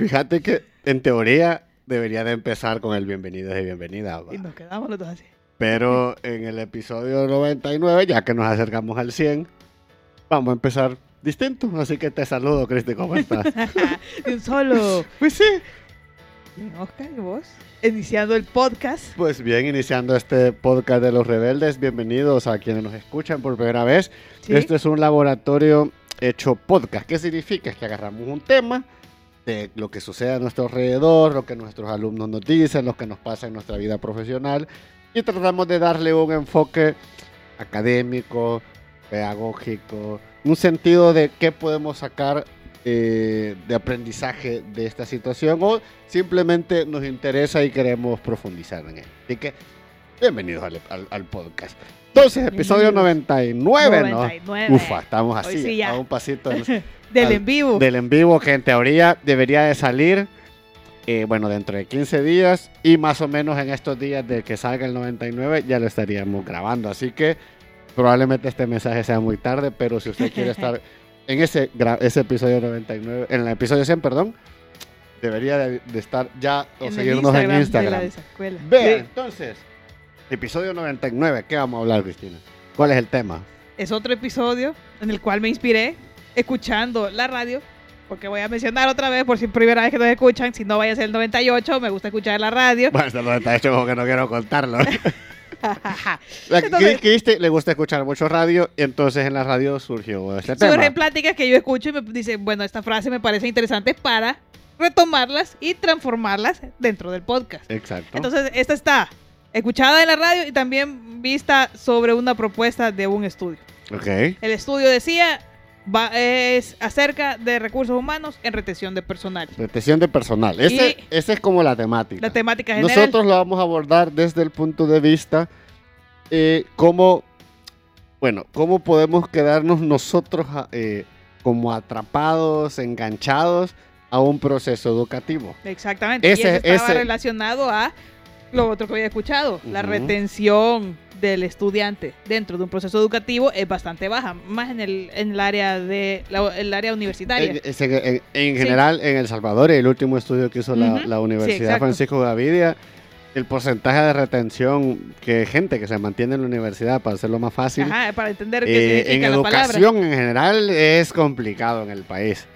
Fíjate que en teoría debería de empezar con el bienvenido y bienvenida. Y nos quedamos los dos así. Pero en el episodio 99, ya que nos acercamos al 100, vamos a empezar distinto. Así que te saludo, Cristi, ¿cómo estás? Un solo. pues sí. Oscar, ¿y vos? Iniciando el podcast. Pues bien, iniciando este podcast de los rebeldes, bienvenidos a quienes nos escuchan por primera vez. ¿Sí? Este es un laboratorio hecho podcast. ¿Qué significa? Es que agarramos un tema de lo que sucede a nuestro alrededor, lo que nuestros alumnos nos dicen, lo que nos pasa en nuestra vida profesional y tratamos de darle un enfoque académico, pedagógico, un sentido de qué podemos sacar eh, de aprendizaje de esta situación o simplemente nos interesa y queremos profundizar en él. Así que bienvenidos al, podcast. Entonces, episodio Bienvenidos. 99, ¿no? 99. Ufa, estamos así, sí a un pasito del, en vivo. del en vivo que en teoría debería de salir, eh, bueno, dentro de 15 días y más o menos en estos días de que salga el 99 ya lo estaríamos grabando. Así que probablemente este mensaje sea muy tarde, pero si usted quiere estar en ese, ese episodio 99, en el episodio 100, perdón, debería de, de estar ya o en seguirnos en de la Instagram. Vean, Sí. entonces, episodio 99, ¿qué vamos a hablar, Cristina? ¿Cuál es el tema? Es otro episodio en el cual me inspiré escuchando la radio. Porque voy a mencionar otra vez, por si es primera vez que nos escuchan, si no vaya a ser el 98, me gusta escuchar la radio. Bueno, lo está hecho como que no quiero contarlo. Entonces- que Cristi le gusta escuchar mucho radio y entonces en la radio surgió este tema. Surgen pláticas que yo escucho y me dicen, bueno, esta frase me parece interesante para retomarlas y transformarlas dentro del podcast. Exacto. Entonces, esta está escuchada en la radio y también vista sobre una propuesta de un estudio. ok. El estudio decía, va, es acerca de recursos humanos en retención de personal. Retención de personal. Ese, Y- esa es como la temática. La temática general. Nosotros lo vamos a abordar desde el punto de vista eh, cómo, bueno, cómo podemos quedarnos nosotros ah, eh, como atrapados, enganchados a un proceso educativo. Exactamente. Ese- y eso estaba ese- relacionado a lo otro que había escuchado. La Ujú. retención del estudiante dentro de un proceso educativo es bastante baja, más en el, en el área de la- el área universitaria. En, en- en Sí. general, en El Salvador, el último estudio que hizo la, Ujú. la Sí, Universidad exacto. Francisco Gavidia, el porcentaje de retención que gente que se mantiene en la universidad, para hacerlo más fácil, Ajá, para entender eh, qué en la palabra. educación en general es complicado en el país.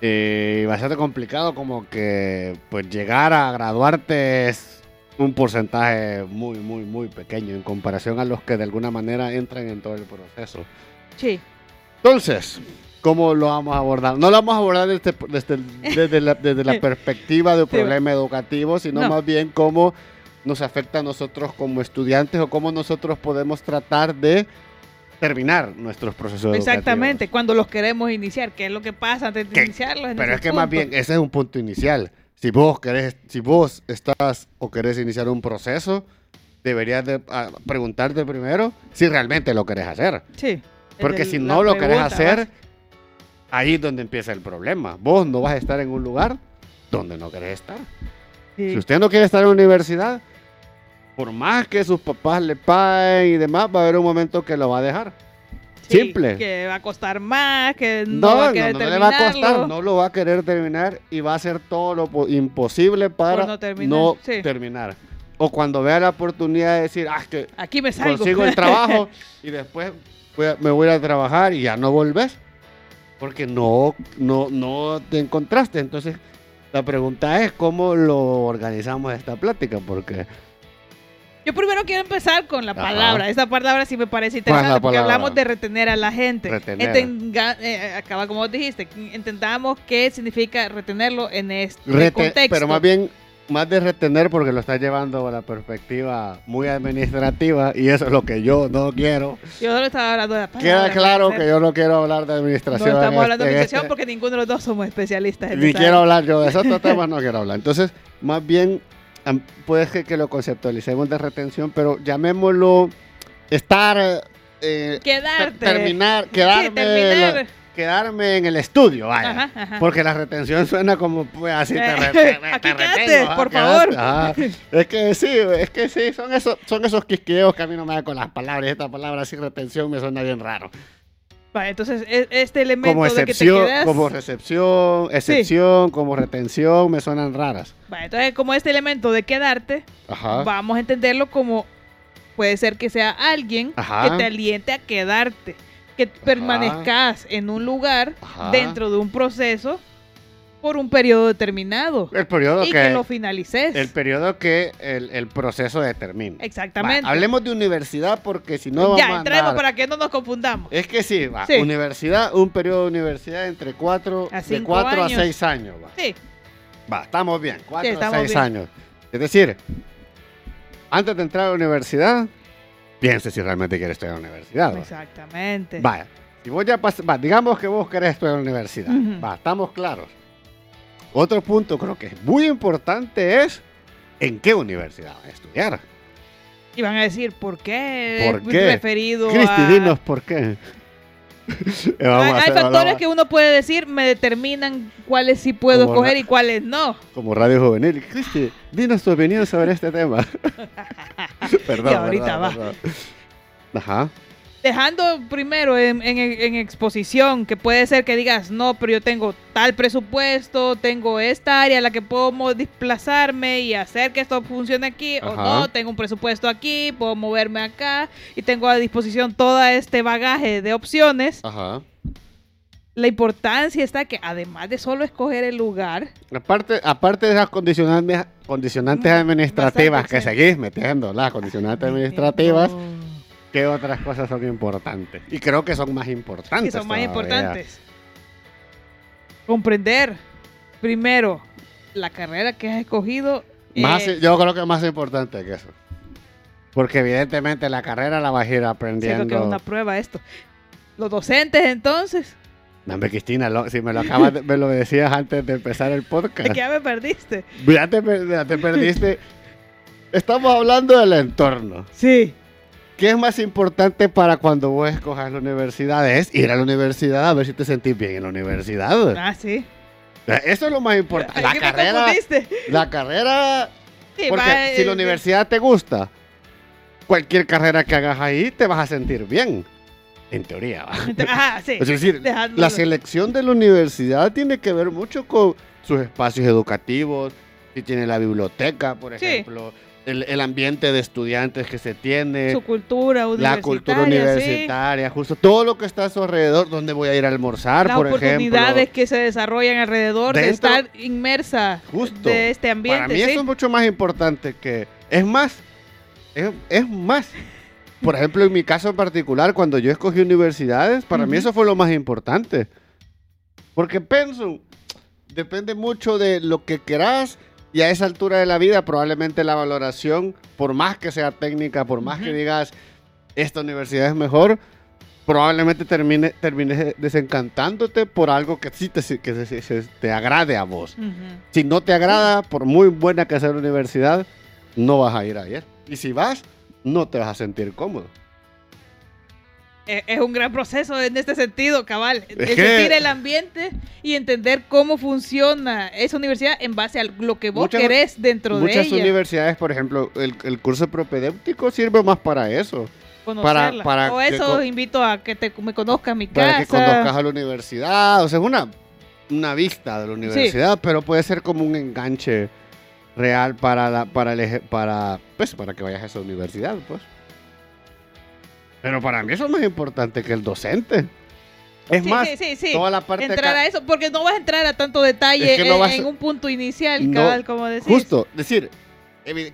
Eh, bastante complicado como que pues llegar a graduarte es un porcentaje muy, muy, muy pequeño en comparación a los que de alguna manera entran en todo el proceso. Sí. Entonces, ¿cómo lo vamos a abordar? No lo vamos a abordar desde, desde, desde la, desde la perspectiva de un Sí. problema educativo, sino No. más bien cómo nos afecta a nosotros como estudiantes o cómo nosotros podemos tratar de terminar nuestros procesos Exactamente, cuando los queremos iniciar, ¿qué es lo que pasa antes de ¿Qué? iniciarlos? en educativos. Pero es que más punto? bien ese es un punto inicial. Si vos querés, si vos estás o querés iniciar un proceso, deberías de ah, preguntarte primero si realmente lo querés hacer. Sí. Porque el- si no lo querés pregunta hacer, básica. ahí es donde empieza el problema. Vos no vas a estar en un lugar donde no querés estar. Sí. Si usted no quiere estar en la universidad, por más que sus papás le paguen y demás, va a haber un momento que lo va a dejar. Sí, Simple. Que va a costar más, que no, No, va a no, querer no le va a costar, no lo va a querer terminar y va a hacer todo lo po- imposible para Por no terminar, no sí. terminar. O cuando vea la oportunidad de decir, ah, que Aquí me salgo. consigo el trabajo y después a- me voy a trabajar y ya no volvés. Porque no, no, no te encontraste. Entonces, la pregunta es cómo lo organizamos esta plática, porque Yo primero quiero empezar con la Ajá. palabra. Esta palabra sí me parece ¿Cuál es la interesante porque hablamos de retener a la gente. Retener. Eh, acaba como vos dijiste, entendamos qué significa retenerlo en este rete- contexto. pero más bien, más de retener porque lo estás llevando a la perspectiva muy administrativa y eso es lo que yo no quiero. Yo solo estaba hablando de la palabra. Queda claro que yo no quiero hablar de No administración. estamos en hablando de este- administración este- porque ninguno de los dos somos especialistas en Ni quiero área. hablar yo de esos temas, no quiero hablar. Entonces, más bien, puede que, que lo conceptualicemos de retención, pero llamémoslo estar, eh, Quedarte. ter- terminar, Sí, quedarme, terminar. la- quedarme en el estudio, vaya. Ajá, ajá. Porque la retención suena como, pues, así te, Eh, re- te re- aquí te quédate, retengo, ajá, por quédate, favor. ajá. Es que sí, es que sí, son esos, son esos quisqueos que a mí no me dan con las palabras. Esta palabra así, retención, me suena bien raro. Vale, entonces e- este elemento Como de que te excepción, quedas... como recepción, excepción, como retención, me suenan raras. Vale, entonces como este elemento de quedarte, Ajá. vamos a entenderlo como puede ser que sea alguien Ajá. que te aliente a quedarte, que permanezcas en un lugar dentro de un proceso por un periodo determinado El periodo y que, que lo finalices. el periodo que el, el proceso determina. Exactamente. Va, hablemos de universidad porque si no vamos ya, a entremos para que no nos confundamos. Es que sí, va. Sí. Universidad, un periodo de universidad entre cuatro, A de cinco 4 a años. 6 años. Va. Sí, Va, estamos bien, 4 a estamos 6 bien. años. Es decir, antes de entrar a la universidad, piense si realmente quiere estudiar en la universidad. va. exactamente. Vaya, si vos ya pas- va, digamos que vos querés estudiar en la universidad, Ujú. va, estamos claros. Otro punto creo que es muy importante es en qué universidad vas a estudiar. Y van a decir, ¿por qué? ¿Por qué? Referido Cristi, a... dinos por qué. Eh, Hay, factores que uno puede decir, me determinan cuáles sí puedo Como escoger y cuáles no. Como Radio Juvenil. Cristi, dinos tu opinión sobre este tema. perdón, Y ahorita perdón, va. perdón. Ajá. Dejando primero en, en- en exposición, que puede ser que digas, no, pero yo tengo tal presupuesto, tengo esta área a la que puedo desplazarme y hacer que esto funcione aquí, o no, tengo un presupuesto aquí, puedo moverme acá y tengo a disposición todo este bagaje de opciones. Ajá. La importancia está que además de solo escoger el lugar, Aparte, aparte de las condicionantes, condicionantes Mm, administrativas que seguís metiendo, las condicionantes administrativas, ¿qué otras cosas son importantes? Y creo que son más importantes. que son más todavía. importantes. Comprender, primero, la carrera que has escogido. Más, eh, yo creo que es más importante que eso. Porque evidentemente la carrera la vas a ir aprendiendo. que es una prueba esto. Los docentes, entonces, hombre, Cristina, lo- si me lo acabas de- me lo decías antes de empezar el podcast. que ya me perdiste. Ya te, per- ya te perdiste. Estamos hablando del entorno. Sí. ¿Qué es más importante para cuando vos escojas la universidad? Es ir a la universidad a ver si te sentís bien en la universidad. Ah, sí. Eso es lo más importante. La carrera, la carrera, Sí, porque va, si eh, la universidad te gusta, cualquier carrera que hagas ahí te vas a sentir bien. En teoría. ¿va? Ajá, sí. Es decir, la selección de la universidad tiene que ver mucho con sus espacios educativos, si tiene la biblioteca, por Sí. El, el ambiente de estudiantes que se tiene, Su cultura universitaria. la cultura sí. universitaria, justo todo lo que está a su alrededor, donde voy a ir a almorzar, Las por oportunidades ejemplo. que se desarrollan alrededor de Dentro- estar inmersa Justo. de este ambiente. Para mí sí. eso es mucho más importante que... Es más, es, es más. Por ejemplo, en mi caso en particular, cuando yo escogí universidades, para mí eso fue lo más importante. Porque Pensum depende mucho de lo que querás y a esa altura de la vida probablemente la valoración, por más que sea técnica, por más que digas esta universidad es mejor, probablemente termine, termines desencantándote por algo que sí te, que se- se- te agrade a vos. Si no te agrada, por muy buena que sea la universidad, no vas a ir ayer. Y si vas, no te vas a sentir cómodo. Es un gran proceso en este sentido, cabal. Es El que- sentir el ambiente y entender cómo funciona esa universidad en base a lo que vos Muchas- querés dentro de Muchas ella. universidades, por ejemplo, el, el curso propedéutico sirve más para eso. conocerla. para o que eso co- invito a que te, me conozcan mi Para que casa. conozcas a la universidad. O sea, es una, una vista de la universidad, pero puede ser como un enganche real para, la, para, el para, pues, para que vayas a esa universidad. Pues. Pero para mí eso es más importante que el docente. Es Sí, más, sí, sí, sí. toda la parte entrar a eso, porque no vas a entrar a tanto detalle Es que no en, vas a- en un punto inicial, No, cabal, como decís. Justo, decir,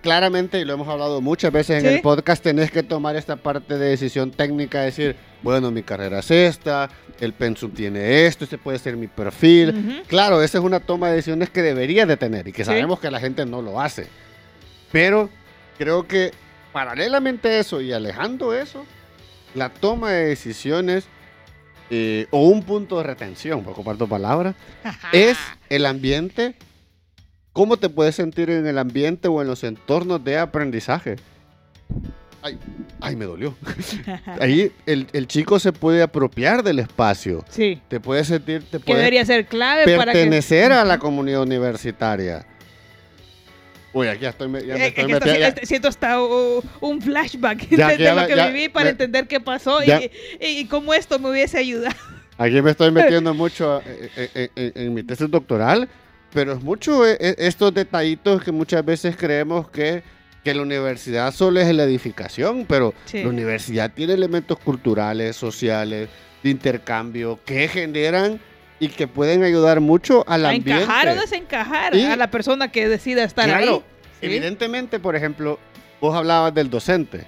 claramente, y lo hemos hablado muchas veces en el podcast, tenés que tomar esta parte de decisión técnica, decir, bueno, mi carrera es esta, el pensum tiene esto, este puede ser mi perfil. Claro, esa es una toma de decisiones que debería de tener y que sabemos que la gente no lo hace. Pero creo que paralelamente a eso y alejando eso, la toma de decisiones eh, o un punto de retención, por ocupar tu palabra, es el ambiente. ¿Cómo te puedes sentir en el ambiente o en los entornos de aprendizaje? Ay, ay me dolió. Ahí el, el chico se puede apropiar del espacio. Sí, Te puede sentir, te que puede debería ser clave para que... pertenecer a la comunidad universitaria. Uy, aquí ya estoy, ya me Eh, estoy metiendo. ya- este- siento hasta uh, un flashback Ya, de, lo que viví para me- entender qué pasó y- cómo esto me hubiese ayudado. Aquí me estoy metiendo mucho eh, eh, eh, en, mi tesis doctoral, pero es mucho estos detallitos que muchas veces creemos que, que la universidad solo es la edificación, pero Sí. la universidad tiene elementos culturales, sociales, de intercambio, que generan y que pueden ayudar mucho al A ambiente. encajar o desencajar Y- a la persona que decida estar Claro, ahí. ¿sí? Evidentemente, por ejemplo, vos hablabas del docente.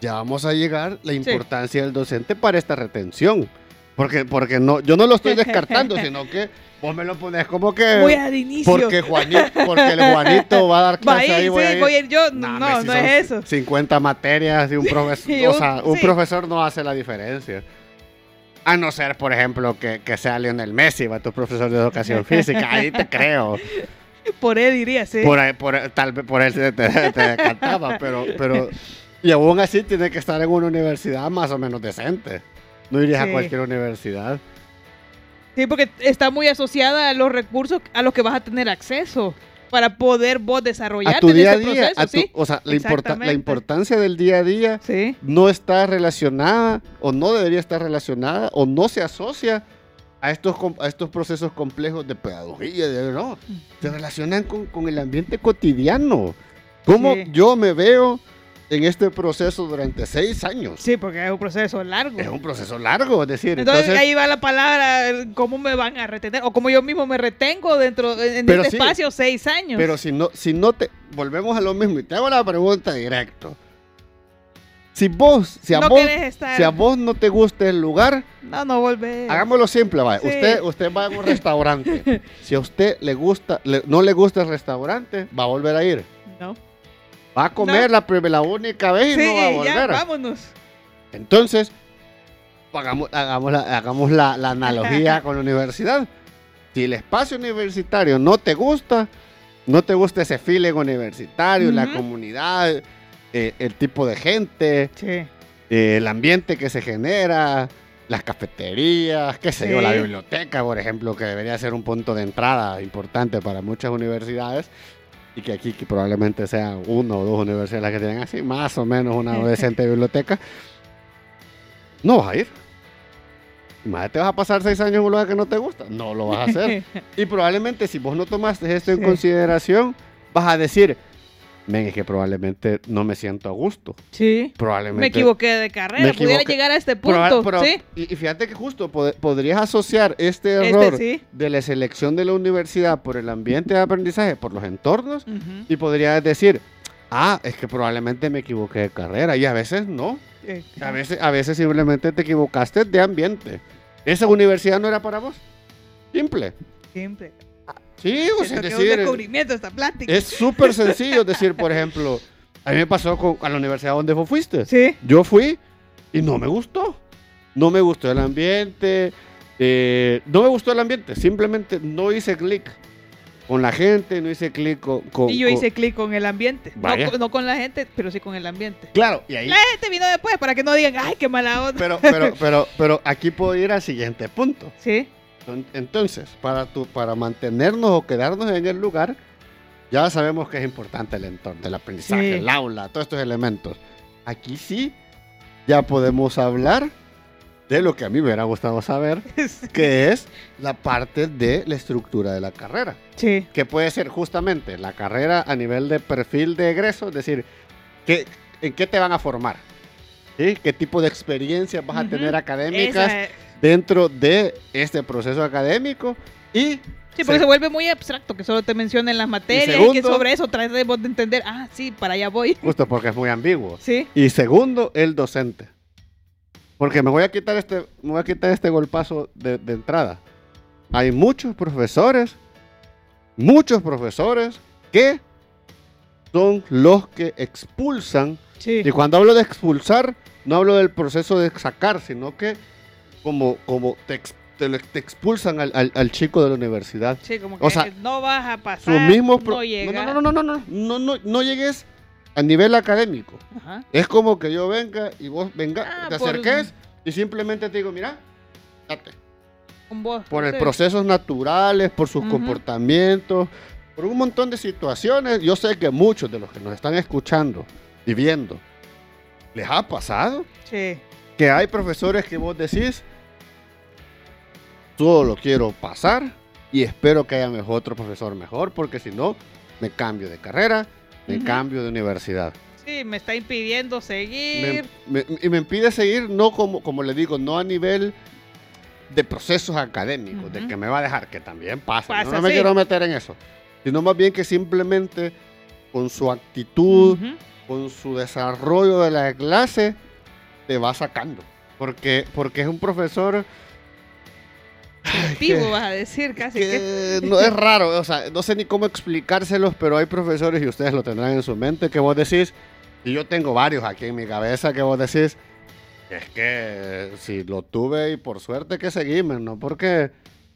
Ya vamos a llegar la importancia del docente para esta retención. Porque, porque no, yo no lo estoy descartando, sino que vos me lo pones como que. Voy al inicio. porque, Juanito, porque el Juanito va a dar clase ahí. voy sí, a ir. voy a ir yo. No, Nah, no, hombre, si no es eso. 50 materias y un profesor. Sí, o un- sea, un sí. profesor no hace la diferencia. A no ser, por ejemplo, que, que sea Lionel Messi, va tu profesor de educación física. Ahí te creo. Por él diría, sí. Por, tal vez por él te, te, te decantaba, pero, pero. Y aún así tiene que estar en una universidad más o menos decente. No irías Sí. a cualquier universidad. Sí, porque está muy asociada a los recursos a los que vas a tener acceso para poder vos desarrollarte A tu en día a día. proceso, a tu- ¿sí? o sea, la, importa- la Exactamente. importancia del día a día Sí. no está relacionada o no debería estar relacionada o no se asocia a estos, a estos procesos complejos de pedagogía. De, no, se relacionan con, con el ambiente cotidiano. ¿Cómo Sí. yo me veo en este proceso durante seis años? Sí, porque es un proceso largo. Es un proceso largo, es decir, Entonces, entonces, ahí va la palabra, cómo me van a retener o cómo yo mismo me retengo dentro en este sí, espacio seis años. pero si no, si no te, volvemos a lo mismo y te hago la pregunta directo. Si vos, si a no vos, estar. si a vos no te gusta el lugar, No, no volvés. Hagámoslo simple, vaya. Sí. Usted, usted va a un restaurante. si a usted le gusta, le- no le gusta el restaurante, va a volver a ir. No. Va a comer No. la, la única vez y Sí, no va a ya, volver. vámonos. Entonces, hagamos, hagamos, la, hagamos la, la analogía con la universidad. Si el espacio universitario no te gusta, no te gusta ese feeling universitario, la comunidad, eh, el tipo de gente, Sí. eh, el ambiente que se genera, las cafeterías, qué sé yo, la biblioteca, por ejemplo, que debería ser un punto de entrada importante para muchas universidades y que aquí que probablemente sean uno o dos universidades las que tienen así, más o menos una decente biblioteca, no vas a ir. Más te vas a pasar seis años en un lugar que no te gusta, no lo vas a hacer. y probablemente si vos no tomaste esto en Sí. consideración, vas a decir, men, es que probablemente no me siento a gusto. sí. Probablemente Me equivoqué de carrera. Me Pudiera equivoqué. llegar a este Proba- punto. sí. y, y fíjate que justo pod- podrías asociar este Este error sí. de la selección de la universidad por el ambiente de aprendizaje, por los entornos, y podrías decir, ah, es que probablemente me equivoqué de carrera, y a veces no. A veces, a veces simplemente te equivocaste de ambiente. Esa universidad no era para vos. Simple. Siempre. Sí, o sea, es un decir, descubrimiento esta plática. es súper sencillo decir, por ejemplo, a mí me pasó con, a la universidad donde vos fuiste. Sí. Yo fui y no me gustó. No me gustó el ambiente. eh, no me gustó el ambiente. Simplemente no hice clic con la gente, no hice clic con, con- Y yo hice clic con el ambiente. No, Vaya. con- no con la gente, pero sí con el ambiente. Claro, y ahí. La gente vino después para que no digan, ay, qué mala onda. Pero, pero, pero, pero aquí puedo ir al siguiente punto. Sí. Enton- Entonces, para, tu, para mantenernos o quedarnos en el lugar, ya sabemos que es importante el entorno, el aprendizaje, Sí. el aula, todos estos elementos. Aquí sí, ya podemos hablar de lo que a mí me hubiera gustado saber, que es la parte de la estructura de la carrera, Sí. que puede ser justamente la carrera a nivel de perfil de egreso, es decir, ¿qué, ¿en qué te van a formar? ¿Sí? ¿Qué tipo de experiencias vas a Ujú. tener académicas Esa es- dentro de este proceso académico? Y Sí, porque Se- se vuelve muy abstracto que solo te mencionen las materias y, segundo- que sobre eso tratemos de entender, ah, sí, para allá voy. justo porque es muy ambiguo. Sí. Y segundo, el docente. Porque me voy a quitar este, me voy a quitar este golpazo de, de entrada. Hay muchos profesores, muchos profesores que son los que expulsan. Sí. Y cuando hablo de expulsar, no hablo del proceso de sacar, sino que como, como te, te expulsan al, al- al chico de la universidad. Sí, como que O sea, no vas a pasar, mismo pro- no no, no, no, no, no, no, no, no, llegues a nivel académico. Ajá. Es como que yo venga y vos venga, Ah, te por- acerques y simplemente te digo, mira, date. Con vos. Por el procesos naturales, por sus comportamientos, por un montón de situaciones. Yo sé que muchos de los que nos están escuchando y viendo, les ha pasado Sí. que hay profesores que vos decís, solo quiero pasar y espero que haya mejor, otro profesor mejor, porque si no, me cambio de carrera, me cambio de universidad. Sí, me está impidiendo seguir. me- y me impide seguir, no como, como le digo, no a nivel de procesos académicos, de Ujú. que me va a dejar, que también pasa, Pasa, no, no me sí. quiero meter en eso, sino más bien que simplemente con su actitud, con su desarrollo de la clase, te va sacando. Porque, porque es un profesor Vivo, que- vas a decir casi que. que no es raro, o sea, no sé ni cómo explicárselos, pero hay profesores y ustedes lo tendrán en su mente que vos decís, y yo tengo varios aquí en mi cabeza que vos decís, es que si lo tuve y por suerte que seguimos, no porque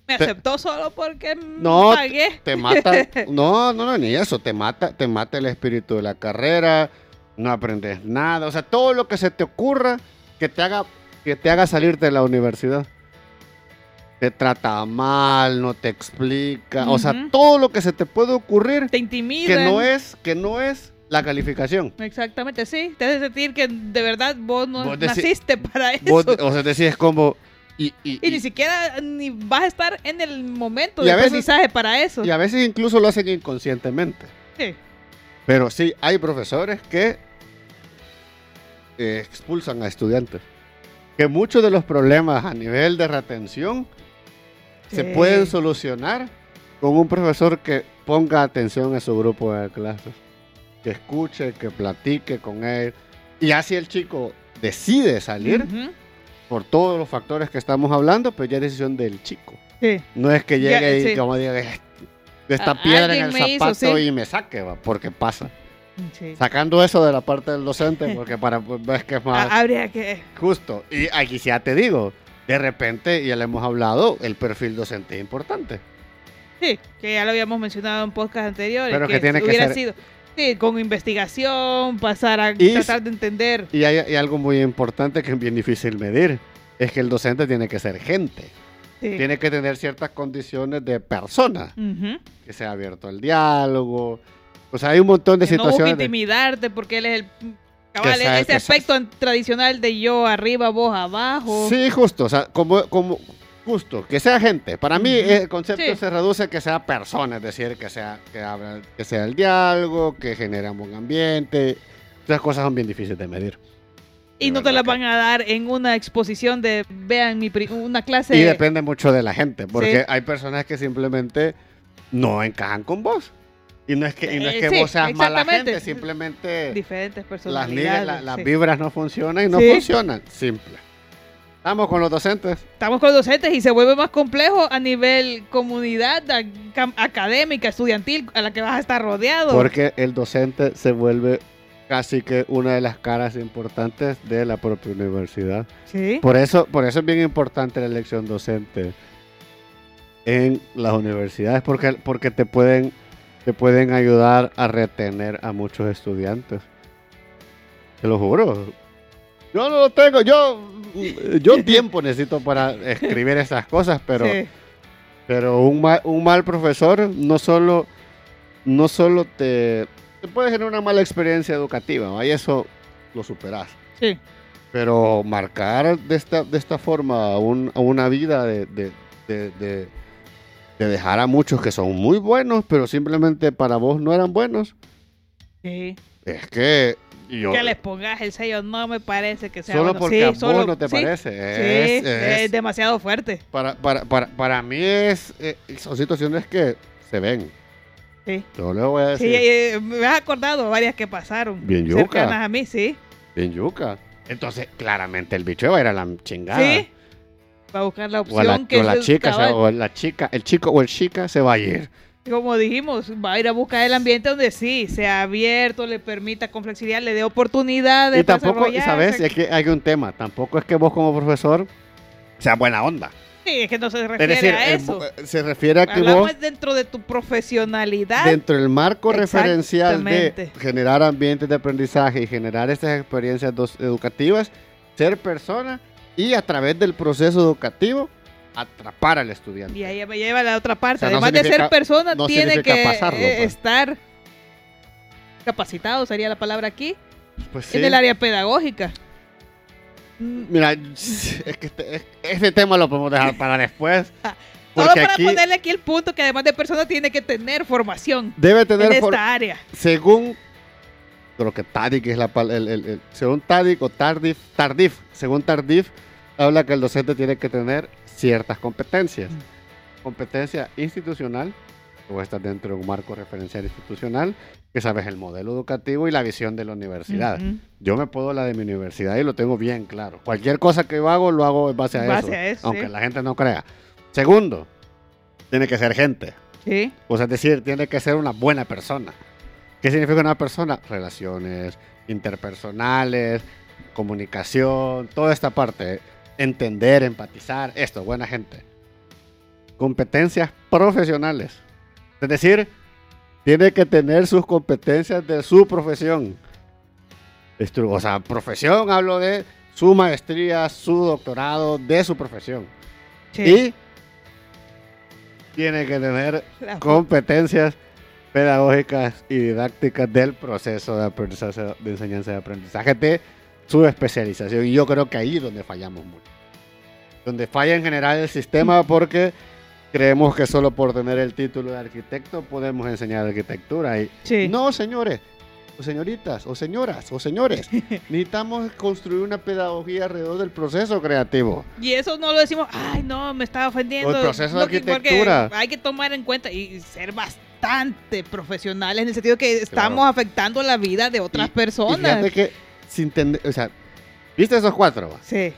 Me te- aceptó solo porque No, pagué. te mata, no, no, no, ni eso, te mata, te mata el espíritu de la carrera, no aprendes nada, o sea, todo lo que se te ocurra que te haga, que te haga salir de la universidad. Te trata mal, no te explica, o sea, todo lo que se te puede ocurrir Te intimida. que no es, que no es la calificación. Exactamente, sí. Te hace sentir que de verdad vos no Vos naciste para eso. Vos, o sea, decís como, y, y- y y- ni siquiera ni vas a estar en el momento de veces- aprendizaje para eso. y a veces incluso lo hacen inconscientemente. Sí. Pero sí, hay profesores que eh, expulsan a estudiantes. Que muchos de los problemas a nivel de retención se pueden solucionar con un profesor que ponga atención a su grupo de clases. Que escuche, que platique con él. Y así el chico decide salir por todos los factores que estamos hablando, pero ya es decisión del chico. Sí. No es que Ya, llegue y como diga, esta A- piedra en el hizo, zapato sí. y me saque, va, porque pasa. Sí. Sacando eso de la parte del docente, porque para pues, ves que es más Ha- Habría que. justo. Y aquí ya te digo, de repente, ya le hemos hablado, el perfil docente es importante. Sí, que ya lo habíamos mencionado en podcast anteriores. Pero que tiene que ser- sido. Sí, con investigación, pasar a Y- tratar de entender. Y hay, hay algo muy importante que es bien difícil medir, es que el docente tiene que ser gente, Sí. tiene que tener ciertas condiciones de persona, que sea abierto al diálogo. O sea, hay un montón de Que no situaciones. de- intimidarte porque él es el. Cabal, ese que aspecto tradicional de yo arriba, vos abajo. Sí, justo, o sea, como, como justo, que sea gente. Para mí el concepto Sí. se reduce a que sea persona, es decir, que sea, que, habla- que sea el diálogo, que genera un buen ambiente. Esas cosas son bien difíciles de medir. y no te las van a dar en una exposición de, vean, mi una clase. Y depende mucho de la gente, porque Sí. hay personas que simplemente no encajan con vos. Y no es que, y no es Eh, que sí, vos seas mala gente, simplemente diferentes las, personalidades. las sí. vibras no funcionan y no Sí. funcionan. Simple. Estamos con los docentes. Estamos con los docentes y se vuelve más complejo a nivel comunidad académica, estudiantil, a la que vas a estar rodeado. Porque el docente se vuelve casi que una de las caras importantes de la propia universidad. Sí. Por eso, por eso es bien importante la elección docente en las universidades, porque, porque te pueden, te pueden ayudar a retener a muchos estudiantes. Te lo juro. Yo no lo tengo, yo, yo tiempo necesito para escribir esas cosas, pero Sí. pero un mal, un mal profesor no solo, no solo te, te puede generar una mala experiencia educativa, ¿no? y eso lo superas. Sí. Pero marcar de esta, de esta forma un- a una vida de, de, de- de- de dejar a muchos que son muy buenos, pero simplemente para vos no eran buenos, Sí. es que yo... Que les pongas el sello no me parece que sea Solo bueno. porque Sí, a vos solo- no te sí, parece. Sí, Es- es- es demasiado fuerte. para, para, para, para mí es, eh, son situaciones que se ven. Sí. Yo le voy a Sí, decir. eh, me has acordado varias que pasaron. Bien yuca. cercanas a mí, sí. En yuca. Entonces, claramente el bicho va a ir a la chingada. Sí. Va a buscar la O, a la, opción que o la chica, o la chica, el chico o el chica se va a ir. Como dijimos, va a ir a buscar el ambiente donde sí, sea abierto, le permita con flexibilidad, le dé oportunidad de Y tampoco, y sabes, es que hay un tema. Tampoco es que vos como profesor sea buena onda. Sí, es que no se Es refiere decir, a el- eso. se refiere a que Hablamos vos, dentro de tu profesionalidad. dentro del marco referencial de generar ambientes de aprendizaje y generar estas experiencias educativas, ser persona y a través del proceso educativo atrapar al estudiante. Y ahí me lleva a la otra parte. O sea, no Además de ser persona, no tiene que pasarlo, eh, pues. estar capacitado, sería la palabra aquí, Pues sí. en el área pedagógica. Mm, Mira, es que este, es- este tema lo podemos dejar para después. Solo Porque para aquí ponerle aquí el punto que además de persona tiene que tener formación debe en tener, esta for- área. según, creo que Tadic es la pal- el, el- el- según Tadic o Tardif, Tardif, según Tardif, habla que el docente tiene que tener ciertas competencias. Competencia institucional, o estás dentro de un marco referencial institucional, que sabes el modelo educativo y la visión de la universidad. Yo me puedo la de mi universidad y lo tengo bien claro. Cualquier cosa que yo hago, lo hago en base a En base eso. a eso, aunque sí. la gente no crea. Segundo, tiene que ser gente. Sí. O sea, es decir, tiene que ser una buena persona. ¿Qué significa una persona? Relaciones interpersonales, comunicación, toda esta parte. Entender, empatizar, esto, buena gente. Competencias profesionales. Es decir, tiene que tener sus competencias de su profesión. O sea, profesión, hablo de su maestría, su doctorado, de su profesión. sí. Y tiene que tener competencias pedagógicas y didácticas del proceso de aprendizaje, de enseñanza y aprendizaje de su especialización. Y yo creo que ahí es donde fallamos mucho. Donde falla en general el sistema porque creemos que solo por tener el título de arquitecto podemos enseñar arquitectura. Y sí. no, señores, o señoritas, o señoras, o señores, necesitamos construir una pedagogía alrededor del proceso creativo. Y eso no lo decimos, ay, no, me estaba ofendiendo. O el proceso de No, arquitectura. Hay que tomar en cuenta y ser bastante profesionales en el sentido que estamos Claro. afectando la vida de otras Y- Y personas. fíjate que, sin tener, o sea, ¿viste esos cuatro? va? Sí,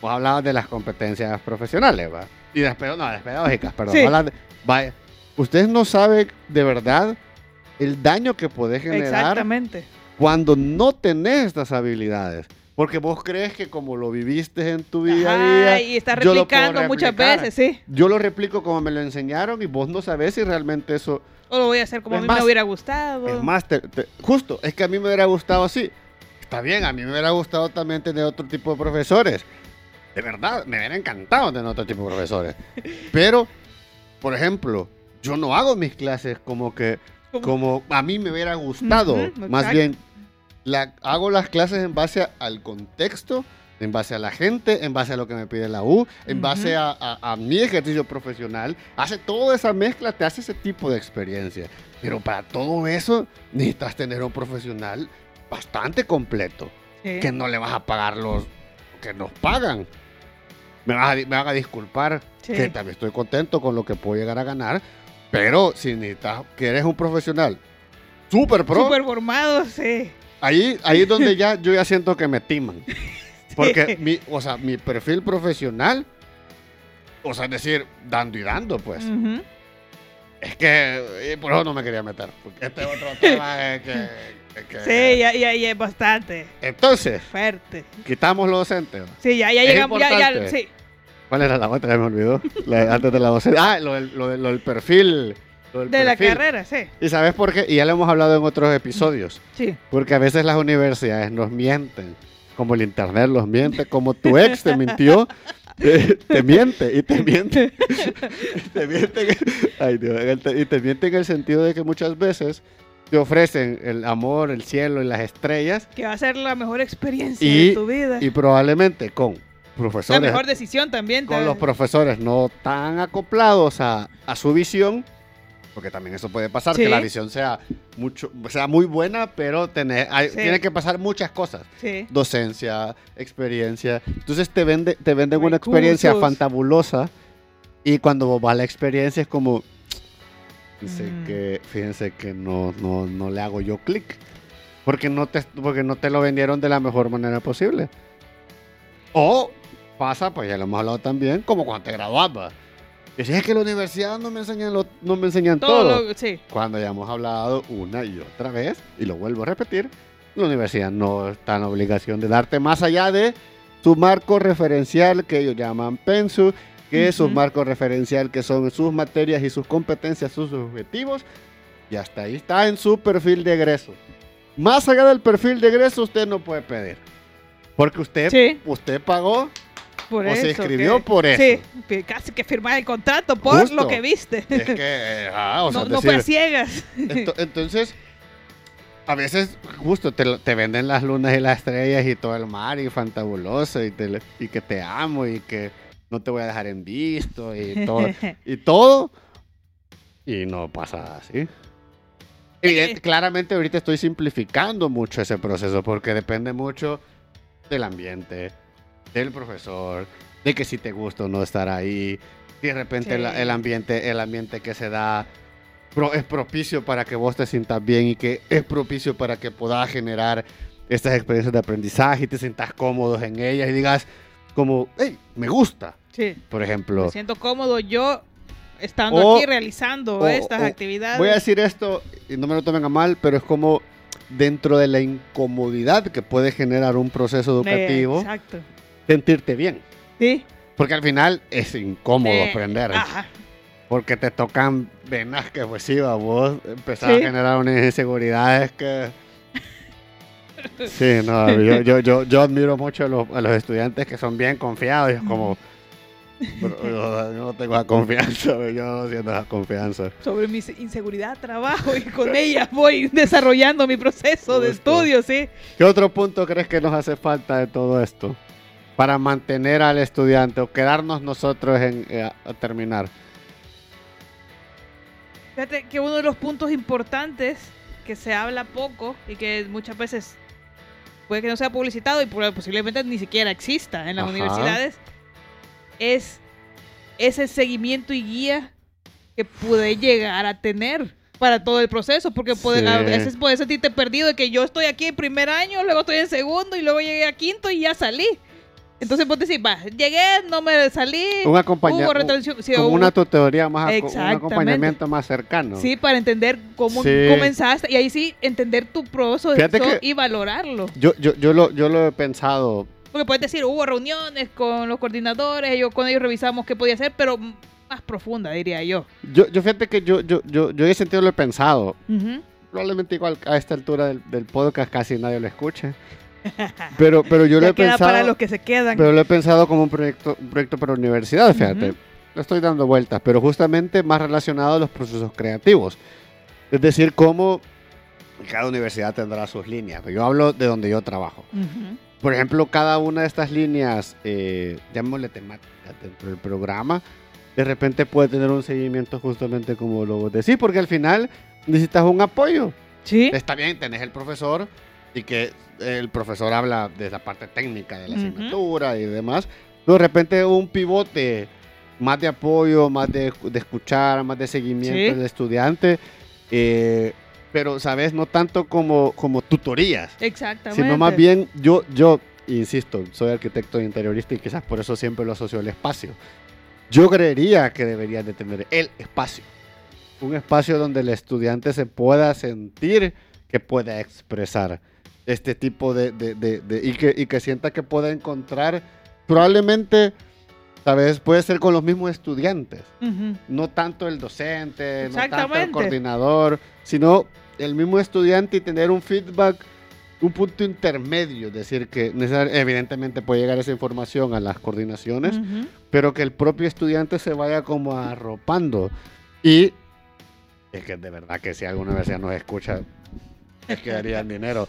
Vos hablabas de las competencias profesionales, ¿va? Y las, no, las pedagógicas, perdón. Sí. De- vaya, ustedes no saben de verdad el daño que podés generar exactamente. cuando no tenés estas habilidades. Porque vos crees que como lo viviste en tu día a Ajá, día, y está yo lo puedo replicando muchas veces, sí. yo lo replico como me lo enseñaron y vos no sabés si realmente eso O lo voy a hacer como Es a mí más- me hubiera gustado. Es más, te- te- justo, es que a mí me hubiera gustado así. Está bien, a mí me hubiera gustado también tener otro tipo de profesores. De verdad, me hubiera encantado tener otro tipo de profesores. Pero, por ejemplo, yo no hago mis clases como que, Como- a mí me hubiera gustado. Más bien, la, hago las clases en base a- al contexto, en base a la gente, en base a lo que me pide la U, en Ujú. base a, a- a mi ejercicio profesional. Hace toda esa mezcla, te hace ese tipo de experiencia. Pero para todo eso necesitas tener un profesional bastante completo, que no le vas a pagar los que nos pagan. Me, vas a, me van a disculpar Sí. que también estoy contento con lo que puedo llegar a ganar, pero si necesitas que eres un profesional super pro, Súper formado, sí. Ahí, ahí es donde ya yo ya siento que me timan. Porque mi, o sea, mi perfil profesional, o sea, es decir, dando y dando, pues. Ujú. Es que eh, por eso no me quería meter. Porque este otro tema es que. que- Sí, ya, ya, ya es bastante Entonces, fuerte. quitamos lo docente. Sí, ya, ya Es llegamos, ya, ya, sí. ¿Cuál era la otra? Ya me olvidó. La- antes de la docente. Ah, lo lo lo del perfil. De la carrera, sí. ¿Y sabes por qué? Y ya lo hemos hablado en otros episodios. Sí. Porque a veces las universidades nos mienten. Como el internet los miente. Como tu ex te mintió. eh, te miente y te miente. y te miente. en- ay, Dios, y te miente en el sentido de que muchas veces te ofrecen el amor, el cielo y las estrellas. Que va a ser la mejor experiencia Y- de tu vida. Y probablemente con la profesores mejor decisión también. con los profesores no tan acoplados a, a su visión, porque también eso puede pasar, Sí. que la visión sea mucho, sea muy buena, pero tener, hay- Sí. tiene que pasar muchas cosas. Sí. Docencia, experiencia. Entonces te, vende, te venden una experiencia Recursos. fantabulosa y cuando vos vas a la experiencia es como, fíjense, Mm. que, fíjense que no, no, no le hago yo clic. Porque no, te, porque no te lo vendieron de la mejor manera posible. O pasa, pues ya lo hemos hablado también, como cuando te graduabas. Si es que la universidad no me enseñan, lo- no me enseñan todo. Todo lo, sí. Cuando ya hemos hablado una y otra vez, y lo vuelvo a repetir, la universidad no está en obligación de darte más allá de su marco referencial que ellos llaman PENSU, que es su marco referencial que son sus materias y sus competencias, sus objetivos, y hasta ahí está en su perfil de egreso. Más allá del perfil de egreso usted no puede pedir, porque usted, Sí. usted pagó Por o eso. se escribió que- por eso. Sí, casi que firmar el contrato por Justo. lo que viste. Es que, eh, ah, o sea, no, es no fue a decir, ciegas. ento- entonces, a veces justo te, te venden las lunas y las estrellas y todo el mar y fantabuloso y, te, y que te amo y que no te voy a dejar en visto y todo. y todo. Y no pasa así. Evidente- claramente ahorita estoy simplificando mucho ese proceso porque depende mucho del ambiente, del profesor, de que si te gusta o no estar ahí. De repente Sí. la- el ambiente, el ambiente que se da pro- es propicio para que vos te sientas bien y que es propicio para que puedas generar estas experiencias de aprendizaje y te sientas cómodos en ellas y digas como, hey, me gusta, Sí. por ejemplo. Me siento cómodo yo estando O- aquí realizando o- estas o- actividades. Voy a decir esto, y no me lo tomen a mal, pero es como dentro de la incomodidad que puede generar un proceso Eh, educativo, Exacto. Sentirte bien. Sí. Porque al final es incómodo Eh, aprender. Ajá. Porque te tocan venas que, pues sí, vos empezás Sí. a generar unas inseguridades que... Sí, no, yo, yo, yo, yo admiro mucho a los, a los estudiantes que son bien confiados y es como... "Bro, yo, yo no tengo esa confianza, yo no siento esa confianza. Sobre mi inseguridad, trabajo y con ella voy desarrollando mi proceso de estudio, sí. ¿Qué otro punto crees que nos hace falta de todo esto? Para mantener al estudiante o quedarnos nosotros en, eh, a- a terminar. Fíjate que uno de los puntos importantes que se habla poco y que muchas veces puede que no sea publicitado y posiblemente ni siquiera exista en las Ajá. universidades es ese seguimiento y guía que puede llegar a tener para todo el proceso, porque puede, a Sí. veces puedes sentirte perdido de que yo estoy aquí en primer año, luego estoy en segundo y luego llegué a quinto y ya salí. Entonces vos decís, va, llegué, no me salí, Un hubo retención, sí, como hubo- una tutoría más, un acompañamiento más cercano. Sí, para entender cómo Sí. comenzaste y ahí sí entender tu proceso y valorarlo. Yo, yo, yo, lo, yo lo he pensado. Porque puedes decir, hubo reuniones con los coordinadores, yo con ellos revisamos qué podía hacer, pero más profunda, diría yo. Yo, yo fíjate que yo, yo, yo, yo ese sentido lo he pensado. Ujú. Probablemente igual a esta altura del, del podcast casi nadie lo escuche. Pero, pero yo lo he queda pensado. para los que se quedan. Pero lo he pensado como un proyecto, un proyecto para universidad, fíjate. Ujú. Lo estoy dando vueltas, pero justamente más relacionado a los procesos creativos. Es decir, cómo cada universidad tendrá sus líneas. Yo hablo de donde yo trabajo. Ujú. Por ejemplo, cada una de estas líneas, eh, llamémosle temáticas dentro del programa, de repente puede tener un seguimiento justamente como lo decís, porque al final necesitas un apoyo. Sí. Está bien, tenés el profesor y que el profesor habla de la parte técnica de la asignatura y demás. De repente un pivote más de apoyo, más de, de escuchar, más de seguimiento Sí. del estudiante. eh, pero, ¿sabes? No tanto como, como tutorías, Exactamente. sino más bien yo, yo, insisto, soy arquitecto interiorista y quizás por eso siempre lo asocio al espacio. Yo creería que deberían de tener el espacio. Un espacio donde el estudiante se pueda sentir que pueda expresar este tipo de... de- de- de- y, que, y que sienta que pueda encontrar, probablemente, ¿sabes? Puede ser con los mismos estudiantes. Ujú. No tanto el docente, no tanto el coordinador, sino el mismo estudiante y tener un feedback, un punto intermedio. Es decir, que evidentemente puede llegar esa información a las coordinaciones, Ujú. pero que el propio estudiante se vaya como arropando. Y es que de verdad que si alguna universidad nos escucha, es que darían dinero.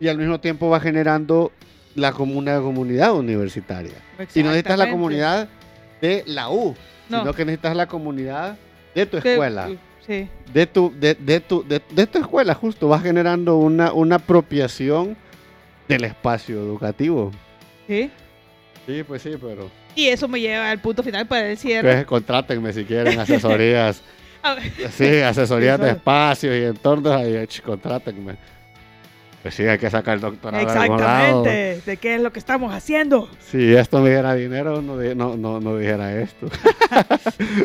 Y al mismo tiempo va generando la como una comunidad universitaria. Y no necesitas la comunidad de la U, No. sino que necesitas la comunidad de tu De- escuela. Sí. De tu, de, de tu, de, de tu escuela, justo. Vas generando una, una apropiación del espacio educativo. Sí. Sí, pues sí, pero... Y eso me lleva al punto final para el cierre. Pues, contrátenme si quieren asesorías. Sí, asesorías de espacios y entornos. Ahí, ch, contrátenme. Pues sí, hay que sacar el doctorado de algún lado. Exactamente. ¿De qué es lo que estamos haciendo? Si esto me diera dinero, no, no, no, no dijera esto.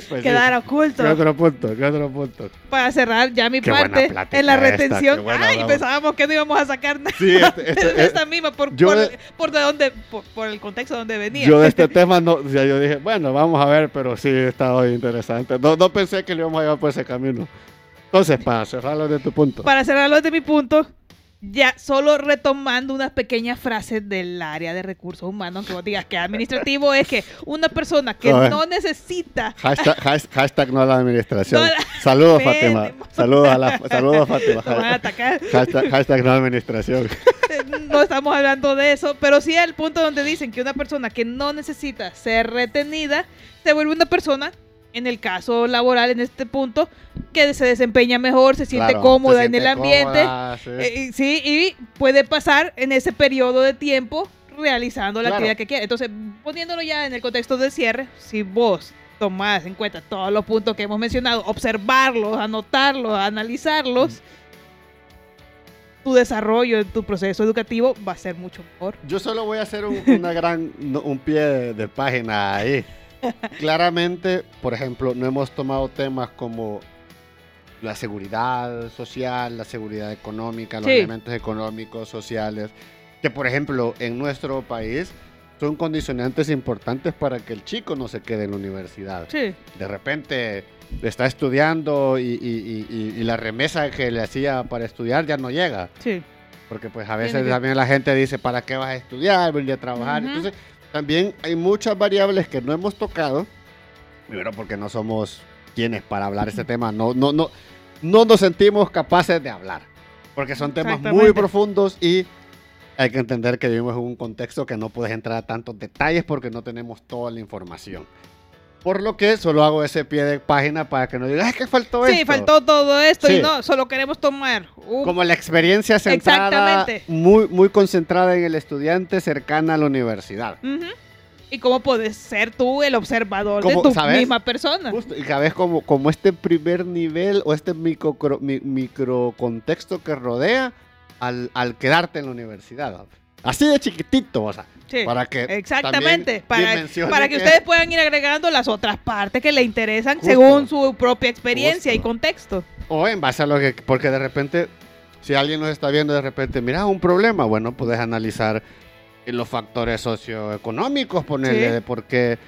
Pues sí. Quedar oculto. ¿Qué otro punto? ¿Qué otro punto? Para cerrar ya mi Qué parte en la esta, retención. buena Ay, pensábamos que no íbamos a sacar nada Sí, este- este- de esta misma por, por, de- por de dónde, por, por el contexto donde venía. Yo de este tema no, sea, yo dije, bueno, vamos a ver, pero sí está hoy interesante. No, no pensé que lo íbamos a llevar por ese camino. Entonces, para cerrarlo de tu punto. Para cerrarlo de mi punto, ya solo retomando unas pequeñas frases del área de recursos humanos, que vos digas que administrativo es que una persona que no necesita Hashtag, has- hashtag no a la administración. No la- Saludos, Fátima. Saludos, a la, saludos, Fátima. Hashtag, hashtag no a la administración. no estamos hablando de eso, pero sí el punto donde dicen que una persona que no necesita ser retenida se vuelve una persona, en el caso laboral, en este punto, que se desempeña mejor, se siente Claro, cómoda se en el ambiente. cómoda, sí. eh, y- sí, y puede pasar en ese periodo de tiempo realizando la Claro. actividad que quiere. Entonces, poniéndolo ya en el contexto del cierre, si vos tomás en cuenta todos los puntos que hemos mencionado, observarlos, anotarlos, analizarlos, tu desarrollo tu proceso educativo va a ser mucho mejor. Yo solo voy a hacer un, una gran, un pie de, de página ahí. Claramente, por ejemplo, no hemos tomado temas como la seguridad social, la seguridad económica, los Sí. elementos económicos, sociales, que por ejemplo en nuestro país son condicionantes importantes para que el chico no se quede en la universidad. Sí, De repente está estudiando y, y- y- y- y la remesa que le hacía para estudiar ya no llega. sí. Porque pues a veces también la gente dice, ¿para qué vas a estudiar? Venir a trabajar. Entonces, también hay muchas variables que no hemos tocado. Primero porque no somos quienes para hablar este tema. No, no, no, no nos sentimos capaces de hablar. Porque son temas muy profundos y hay que entender que vivimos en un contexto que no puedes entrar a tantos detalles porque no tenemos toda la información. Por lo que solo hago ese pie de página para que no digas, es que faltó Sí, esto". faltó todo esto Sí. y no, solo queremos tomar un... Como la experiencia centrada, Exactamente. muy, muy concentrada en el estudiante cercana a la universidad. Y cómo puedes ser tú el observador de tu ¿sabes? misma persona. Justo, y cada vez como, como este primer nivel o este micro, mi- microcontexto que rodea al, al quedarte en la universidad. Así de chiquitito, o sea, Sí. para que Exactamente, para, para que, ustedes puedan ir agregando las otras partes que le interesan Justo. según su propia experiencia y contexto. O en base a lo que... Porque de repente, si alguien nos está viendo de repente, mira, un problema, bueno, puedes analizar los factores socioeconómicos, ponerle Sí. de por qué...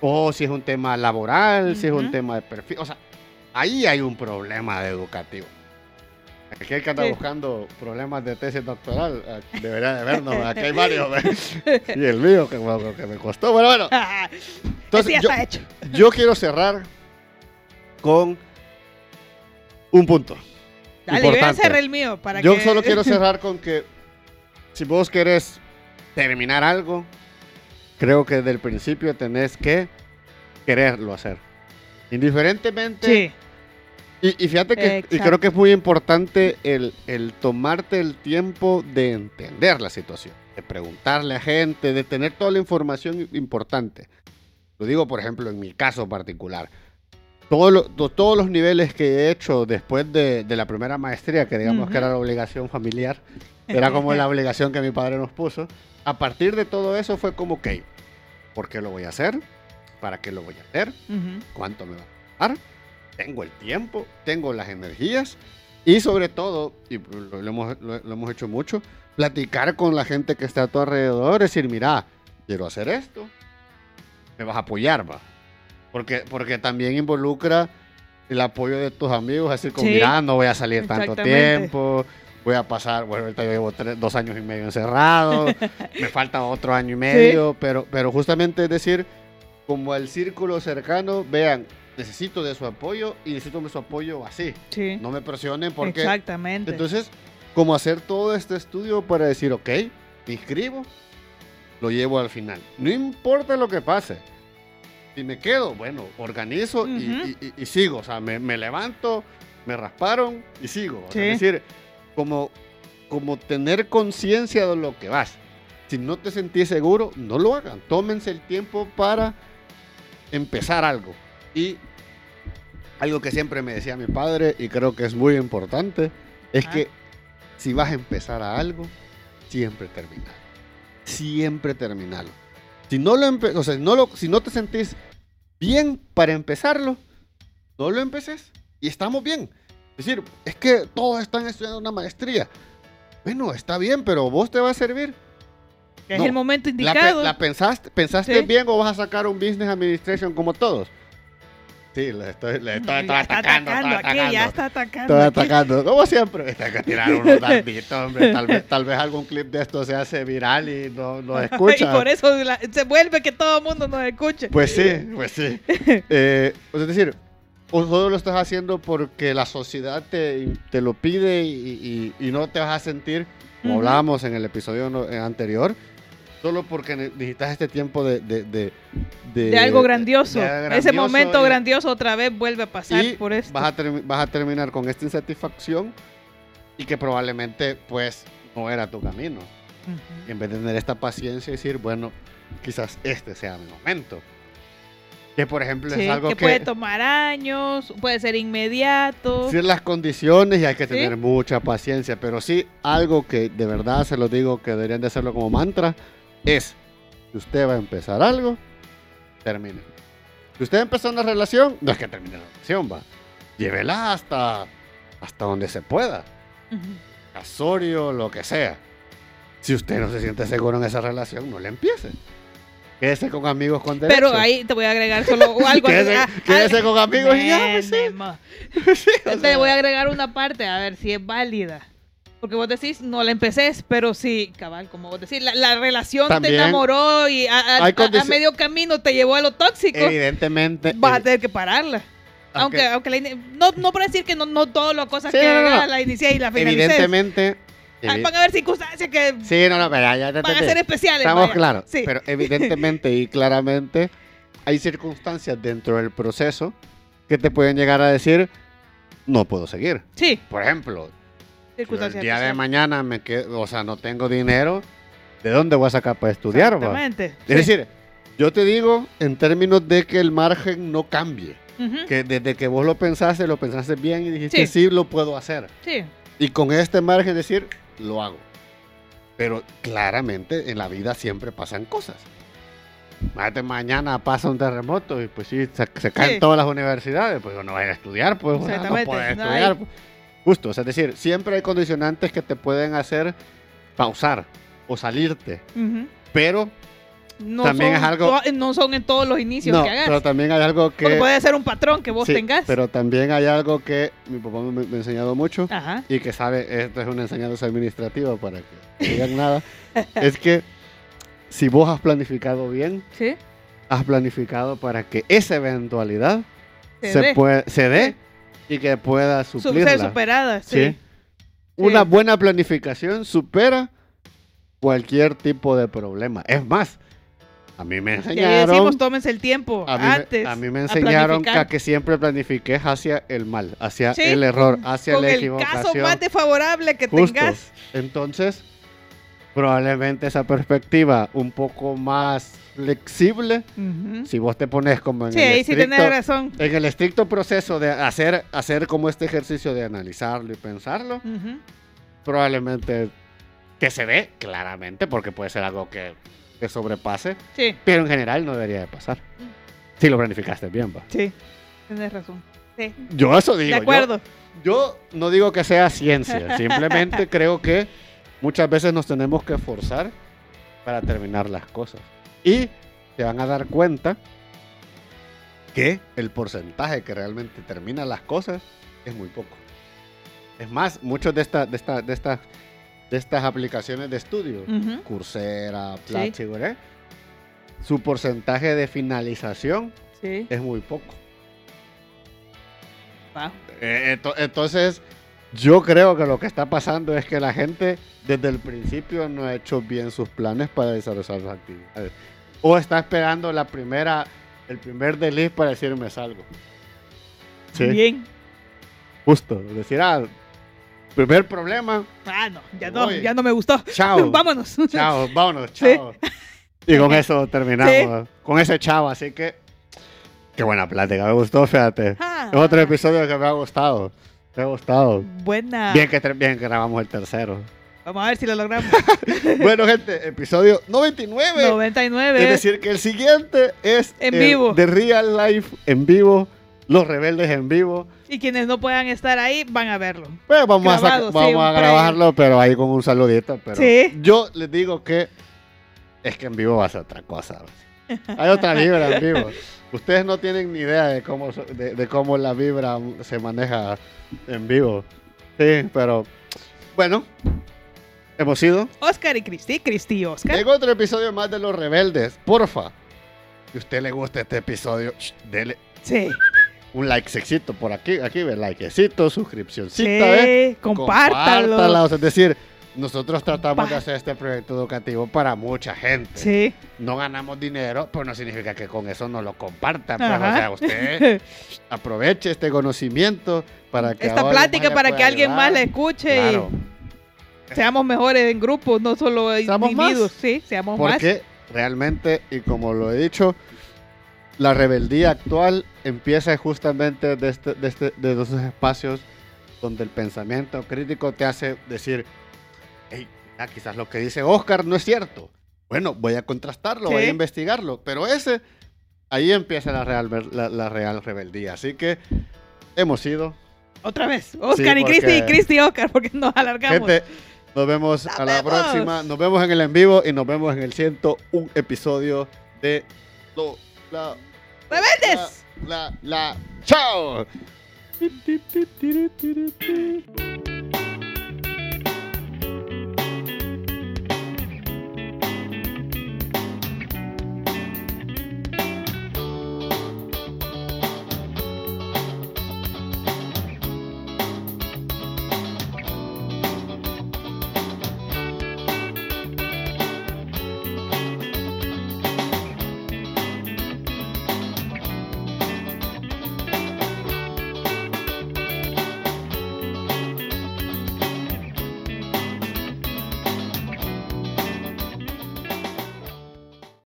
O si es un tema laboral, si es un tema de perfil. O sea, ahí hay un problema de educativo. Aquí hay que andar Sí. buscando problemas de tesis doctoral. eh, Debería de vernos. Aquí hay varios. y el mío, que, bueno, que me costó. Bueno, bueno. Entonces, ya yo, está hecho. yo quiero cerrar con un punto. Dale, voy a importante. hacer el mío para Yo que... solo quiero cerrar con que si vos querés terminar algo, creo que desde el principio tenés que quererlo hacer. Indiferentemente. Sí, Y, y fíjate que y creo que es muy importante el, el tomarte el tiempo de entender la situación, de preguntarle a gente, de tener toda la información importante. Lo digo, por ejemplo, en mi caso particular. Todo lo- to- todos los niveles que he hecho después de, de la primera maestría, que digamos Ujú. que era la obligación familiar, era como la obligación que mi padre nos puso. A partir de todo eso fue como, ok, ¿por qué lo voy a hacer? ¿Para qué lo voy a hacer? Cuánto me va a costar, tengo el tiempo, tengo las energías y sobre todo, y lo, lo hemos, lo- lo hemos hecho mucho, platicar con la gente que está a tu alrededor, decir, mira, quiero hacer esto, me vas a apoyar, va. Porque, porque también involucra el apoyo de tus amigos, decir, como, Sí. mira, no voy a salir tanto tiempo. Voy a pasar, bueno, ahorita yo llevo tres- dos años y medio encerrado, me falta otro año y medio, pero, pero justamente es decir, como el círculo cercano, vean, necesito de su apoyo y necesito de su apoyo así. Sí, No me presionen porque... exactamente. Entonces, como hacer todo este estudio para decir, ok, me inscribo, lo llevo al final. No importa lo que pase. Si me quedo, bueno, organizo y- Ujú. y, y- y sigo. O sea, me, me levanto, me rasparon y sigo. O sea, Sí. es decir, como, como tener conciencia de lo que vas. Si no te sentís seguro, no lo hagan. Tómense el tiempo para empezar algo. Y algo que siempre me decía mi padre y creo que es muy importante, es Ah. que si vas a empezar a algo, siempre terminalo. Siempre terminalo. Si no lo o sea, no lo, si no te sentís bien para empezarlo, no lo empeces y estamos bien. Es decir, es que todos están estudiando una maestría. Bueno, está bien, pero vos te va a servir. es no, el momento ¿La, pe- indicado. la pensaste, pensaste Sí. bien o vas a sacar un business administration como todos? Sí, estoy, estoy, atacando, atacando estoy aquí, ya está atacando. Estoy aquí. atacando, como siempre. Tengo que tirar unos darditos, hombre. Tal vez, tal vez algún clip de esto se hace viral y no nos Y escucha. por eso la- se vuelve que todo el mundo nos escuche. Pues sí, pues sí. Eh, pues es decir, o solo lo estás haciendo porque la sociedad te, te lo pide y, y- y no te vas a sentir, como hablábamos en el episodio no- eh, anterior, solo porque necesitas este tiempo de... De, de, de algo grandioso. de Ese grandioso momento y- grandioso otra vez vuelve a pasar y por esto. Vas a, vas a terminar con esta insatisfacción y que probablemente pues no era tu camino. En vez de tener esta paciencia y decir, bueno, quizás este sea mi momento. Que por ejemplo Sí, es algo que, que... puede tomar años, puede ser inmediato. Sí, las condiciones y hay que ¿Sí? tener mucha paciencia, pero sí algo que de verdad se lo digo que deberían de hacerlo como mantra es, si usted va a empezar algo, termine. Si usted empezó una relación, no es que termine la relación, va. Llévela hasta, hasta donde se pueda. Casorio, lo que sea. Si usted no se siente seguro en esa relación, no le empiece. Quédese con amigos con derecho. Pero ahí te voy a agregar solo algo. Quédese, Ah, quédese con amigos y ya, pues, sí. Sí, o Te voy a agregar una parte, a ver si es válida. Porque vos decís, no la empecé, pero sí, cabal, como vos decís, la, la relación También te enamoró y a, medio camino te llevó a lo tóxico. Evidentemente. Vas a evi- tener que pararla. Aunque, aunque la no, no para decir que no, no todo lo cosas Sí, que no, no, la inicié y la finalicé. evidentemente. Ah, Van a haber circunstancias que sí, no, no, pero ya, te van a ser especiales. Estamos vaya. claros. Sí. Pero evidentemente y claramente hay circunstancias dentro del proceso que te pueden llegar a decir, no puedo seguir. sí, Por ejemplo, Yo circunstancias el día de mañana me quedo, o sea, no tengo dinero, ¿de dónde voy a sacar para estudiar? Exactamente. Es decir, yo te digo en términos de que el margen no cambie, Sí. Ujú. que desde que vos lo pensaste, lo pensaste bien y dijiste, Sí. sí, lo puedo hacer. Sí. Y con este margen decir, lo hago. Pero claramente en la vida siempre pasan cosas. Imagínate, mañana pasa un terremoto y pues sí, se, se caen Sí. todas las universidades, pues no vayan a estudiar, pues o sea, no pueden no estudiar. hay- pues. Justo, o sea, es decir, siempre hay condicionantes que te pueden hacer pausar o salirte, pero No También son es algo- no son en todos los inicios no, que hagas. pero también hay algo Porque que puede ser un patrón que vos sí, tengas. pero también hay algo que mi papá me, me ha enseñado mucho Ajá. y que sabe, esto es una enseñanza administrativa para que no digan nada, es que si vos has planificado bien, Sí. has planificado para que esa eventualidad Se se, dé. puede- se dé y que pueda Su- suplirla. ser superada. Sí. Sí. Una buena planificación supera cualquier tipo de problema. Es más, a mí me enseñaron, decimos, tómense el tiempo a mí, antes. a mí me enseñaron que, siempre planifiques hacia el mal, hacia Sí, el error, hacia Con la el equivocación. caso más desfavorable que Justo. tengas. Entonces, probablemente esa perspectiva un poco más flexible, si vos te pones como en Sí, el sí estricto, razón. en el estricto proceso de hacer, hacer como este ejercicio de analizarlo y pensarlo, probablemente que se dé claramente, porque puede ser algo que, que sobrepase, Sí, pero en general no debería de pasar. Si lo planificaste bien, va. sí. Tenés razón. Sí. Yo eso digo. de yo- acuerdo. Yo, no digo que sea ciencia, simplemente creo que muchas veces nos tenemos que forzar para terminar las cosas. Y se van a dar cuenta que el porcentaje que realmente termina las cosas es muy poco. Es más, muchos de, esta- de, esta- de, estas de estas aplicaciones de estudio, Ujú. Coursera, Platzi, ¿verdad? su porcentaje de finalización Sí. es muy poco. Wow. Eh, ento- entonces, yo creo que lo que está pasando es que la gente desde el principio no ha hecho bien sus planes para desarrollar sus actividades. O está esperando la primera, el primer desliz para decirme salgo. Sí, Bien. justo. Decir, ah, primer problema, Ah, no, ya no, ya no me gustó. chao. Vámonos. Chao, vámonos, Sí. chao. Y con eso terminamos. Con ese chao, así que. Qué buena plática, me gustó, fíjate. Ah, Es otro episodio que me ha gustado. Me ha gustado. Buena. Bien que, bien que grabamos el tercero. Vamos a ver si lo logramos. bueno, gente, episodio 99. 99. Es decir, que el siguiente es En el vivo. de Real Life en vivo. Los rebeldes en vivo. Y quienes no puedan estar ahí van a verlo. Pues vamos, a, Grabado, vamos a grabarlo, pero ahí con un saludito. Pero Sí. yo les digo que es que en vivo va a ser otra cosa. Hay otra vibra en vivo. Ustedes no tienen ni idea de cómo, de, de cómo la vibra se maneja en vivo. Sí, pero bueno, hemos ido. Oscar y Cristi, Cristi y Oscar. En otro episodio más de Los Rebeldes. Porfa, si a usted le gusta este episodio, sh, dele Sí, un likecito por aquí. Aquí ve likecito, suscripcióncita, sí, ¿ve? compártalo. Compártala, o sea, es decir, nosotros tratamos de hacer este proyecto educativo para mucha gente. Sí. No ganamos dinero, pero no significa que con eso no lo compartan. pues, o sea, usted aproveche este conocimiento para que Esta plática para que alguien más la escuche Claro, y seamos mejores en grupos, no solo individuos. más. Sí, seamos más. porque realmente, y como lo he dicho, la rebeldía actual empieza justamente de, este, de, este- de esos espacios donde el pensamiento crítico te hace decir, hey, ah, quizás lo que dice Oscar no es cierto. Bueno, voy a contrastarlo, voy a investigarlo. Pero ese, ahí empieza la real, la, la real rebeldía. Así que hemos ido. Otra vez. Oscar y Cristi y Cristi y Oscar, porque nos alargamos. Gente, nos vemos Nos a la vemos. próxima. Nos vemos en el en vivo y nos vemos en el 101 episodio de lo, la, ¡Rebeldes! la, la, la. ¡Chao!